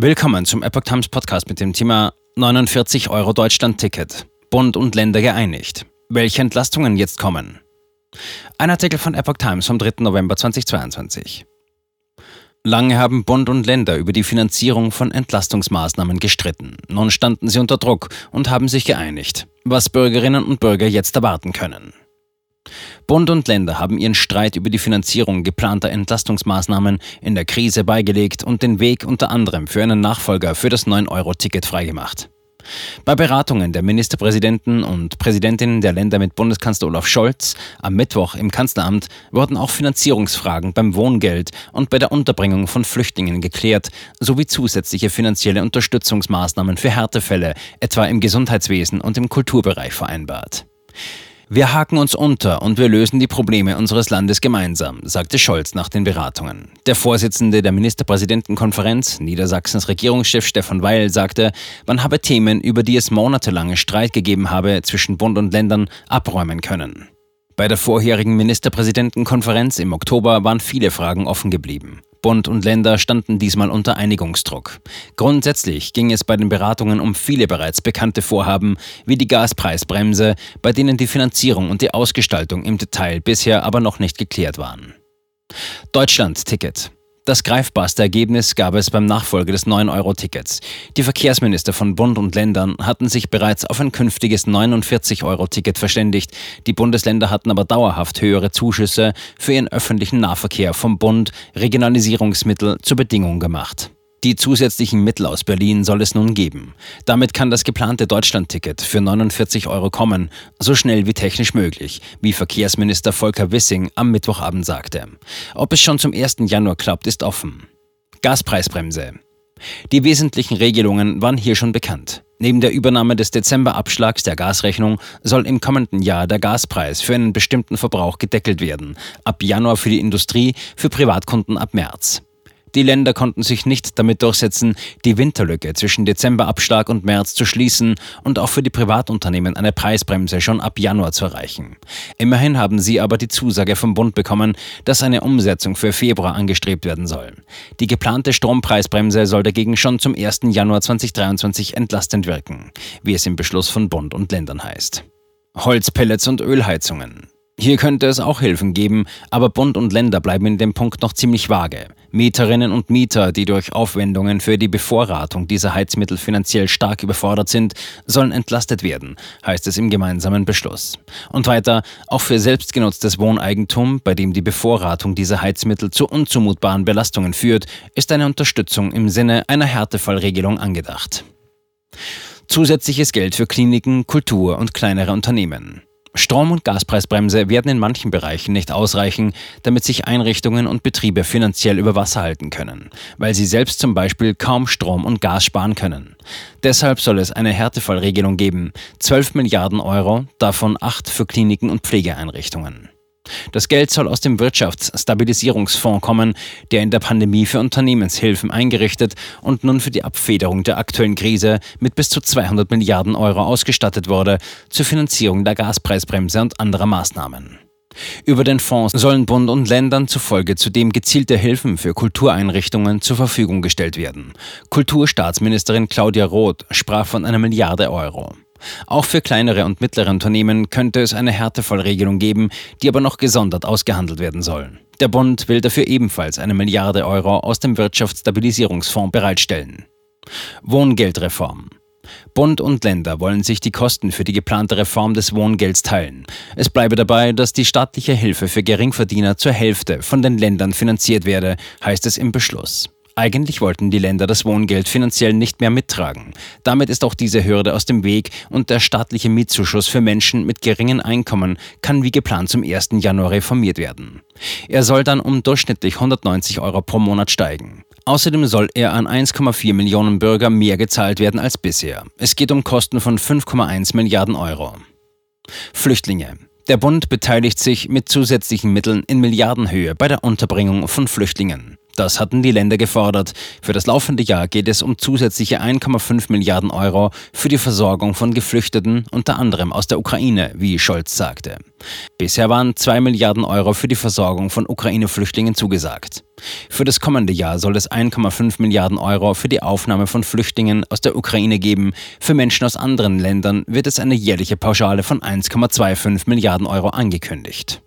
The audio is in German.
Willkommen zum Epoch Times Podcast mit dem Thema 49 Euro Deutschland-Ticket. Bund und Länder geeinigt. Welche Entlastungen jetzt kommen? Ein Artikel von Epoch Times vom 3. November 2022. Lange haben Bund und Länder über die Finanzierung von Entlastungsmaßnahmen gestritten. Nun standen sie unter Druck und haben sich geeinigt, was Bürgerinnen und Bürger jetzt erwarten können. Bund und Länder haben ihren Streit über die Finanzierung geplanter Entlastungsmaßnahmen in der Krise beigelegt und den Weg unter anderem für einen Nachfolger für das 9-Euro-Ticket freigemacht. Bei Beratungen der Ministerpräsidenten und Präsidentinnen der Länder mit Bundeskanzler Olaf Scholz am Mittwoch im Kanzleramt wurden auch Finanzierungsfragen beim Wohngeld und bei der Unterbringung von Flüchtlingen geklärt, sowie zusätzliche finanzielle Unterstützungsmaßnahmen für Härtefälle, etwa im Gesundheitswesen und im Kulturbereich vereinbart. Wir haken uns unter und wir lösen die Probleme unseres Landes gemeinsam, sagte Scholz nach den Beratungen. Der Vorsitzende der Ministerpräsidentenkonferenz, Niedersachsens Regierungschef Stefan Weil, sagte, man habe Themen, über die es monatelange Streit gegeben habe zwischen Bund und Ländern, abräumen können. Bei der vorherigen Ministerpräsidentenkonferenz im Oktober waren viele Fragen offen geblieben. Bund und Länder standen diesmal unter Einigungsdruck. Grundsätzlich ging es bei den Beratungen um viele bereits bekannte Vorhaben, wie die Gaspreisbremse, bei denen die Finanzierung und die Ausgestaltung im Detail bisher aber noch nicht geklärt waren. Deutschland-Ticket. Das greifbarste Ergebnis gab es beim Nachfolge des 9-Euro-Tickets. Die Verkehrsminister von Bund und Ländern hatten sich bereits auf ein künftiges 49-Euro-Ticket verständigt. Die Bundesländer hatten aber dauerhaft höhere Zuschüsse für ihren öffentlichen Nahverkehr vom Bund, Regionalisierungsmittel zur Bedingung gemacht. Die zusätzlichen Mittel aus Berlin soll es nun geben. Damit kann das geplante Deutschlandticket für 49 Euro kommen, so schnell wie technisch möglich, wie Verkehrsminister Volker Wissing am Mittwochabend sagte. Ob es schon zum 1. Januar klappt, ist offen. Gaspreisbremse. Die wesentlichen Regelungen waren hier schon bekannt. Neben der Übernahme des Dezemberabschlags der Gasrechnung soll im kommenden Jahr der Gaspreis für einen bestimmten Verbrauch gedeckelt werden. Ab Januar für die Industrie, für Privatkunden ab März. Die Länder konnten sich nicht damit durchsetzen, die Winterlücke zwischen Dezemberabschlag und März zu schließen und auch für die Privatunternehmen eine Preisbremse schon ab Januar zu erreichen. Immerhin haben sie aber die Zusage vom Bund bekommen, dass eine Umsetzung für Februar angestrebt werden soll. Die geplante Strompreisbremse soll dagegen schon zum 1. Januar 2023 entlastend wirken, wie es im Beschluss von Bund und Ländern heißt. Holzpellets und Ölheizungen. Hier könnte es auch Hilfen geben, aber Bund und Länder bleiben in dem Punkt noch ziemlich vage. Mieterinnen und Mieter, die durch Aufwendungen für die Bevorratung dieser Heizmittel finanziell stark überfordert sind, sollen entlastet werden, heißt es im gemeinsamen Beschluss. Und weiter, auch für selbstgenutztes Wohneigentum, bei dem die Bevorratung dieser Heizmittel zu unzumutbaren Belastungen führt, ist eine Unterstützung im Sinne einer Härtefallregelung angedacht. Zusätzliches Geld für Kliniken, Kultur und kleinere Unternehmen. Strom- und Gaspreisbremse werden in manchen Bereichen nicht ausreichen, damit sich Einrichtungen und Betriebe finanziell über Wasser halten können, weil sie selbst zum Beispiel kaum Strom und Gas sparen können. Deshalb soll es eine Härtefallregelung geben, 12 Milliarden Euro, davon 8 für Kliniken und Pflegeeinrichtungen. Das Geld soll aus dem Wirtschaftsstabilisierungsfonds kommen, der in der Pandemie für Unternehmenshilfen eingerichtet und nun für die Abfederung der aktuellen Krise mit bis zu 200 Milliarden Euro ausgestattet wurde, zur Finanzierung der Gaspreisbremse und anderer Maßnahmen. Über den Fonds sollen Bund und Ländern zufolge zudem gezielte Hilfen für Kultureinrichtungen zur Verfügung gestellt werden. Kulturstaatsministerin Claudia Roth sprach von einer Milliarde Euro. Auch für kleinere und mittlere Unternehmen könnte es eine Härtefallregelung geben, die aber noch gesondert ausgehandelt werden soll. Der Bund will dafür ebenfalls eine Milliarde Euro aus dem Wirtschaftsstabilisierungsfonds bereitstellen. Wohngeldreform. Bund und Länder wollen sich die Kosten für die geplante Reform des Wohngelds teilen. Es bleibe dabei, dass die staatliche Hilfe für Geringverdiener zur Hälfte von den Ländern finanziert werde, heißt es im Beschluss. Eigentlich wollten die Länder das Wohngeld finanziell nicht mehr mittragen. Damit ist auch diese Hürde aus dem Weg und der staatliche Mietzuschuss für Menschen mit geringen Einkommen kann wie geplant zum 1. Januar reformiert werden. Er soll dann um durchschnittlich 190 Euro pro Monat steigen. Außerdem soll er an 1,4 Millionen Bürger mehr gezahlt werden als bisher. Es geht um Kosten von 5,1 Milliarden Euro. Flüchtlinge. Der Bund beteiligt sich mit zusätzlichen Mitteln in Milliardenhöhe bei der Unterbringung von Flüchtlingen. Das hatten die Länder gefordert. Für das laufende Jahr geht es um zusätzliche 1,5 Milliarden Euro für die Versorgung von Geflüchteten, unter anderem aus der Ukraine, wie Scholz sagte. Bisher waren 2 Milliarden Euro für die Versorgung von Ukraine-Flüchtlingen zugesagt. Für das kommende Jahr soll es 1,5 Milliarden Euro für die Aufnahme von Flüchtlingen aus der Ukraine geben. Für Menschen aus anderen Ländern wird es eine jährliche Pauschale von 1,25 Milliarden Euro angekündigt.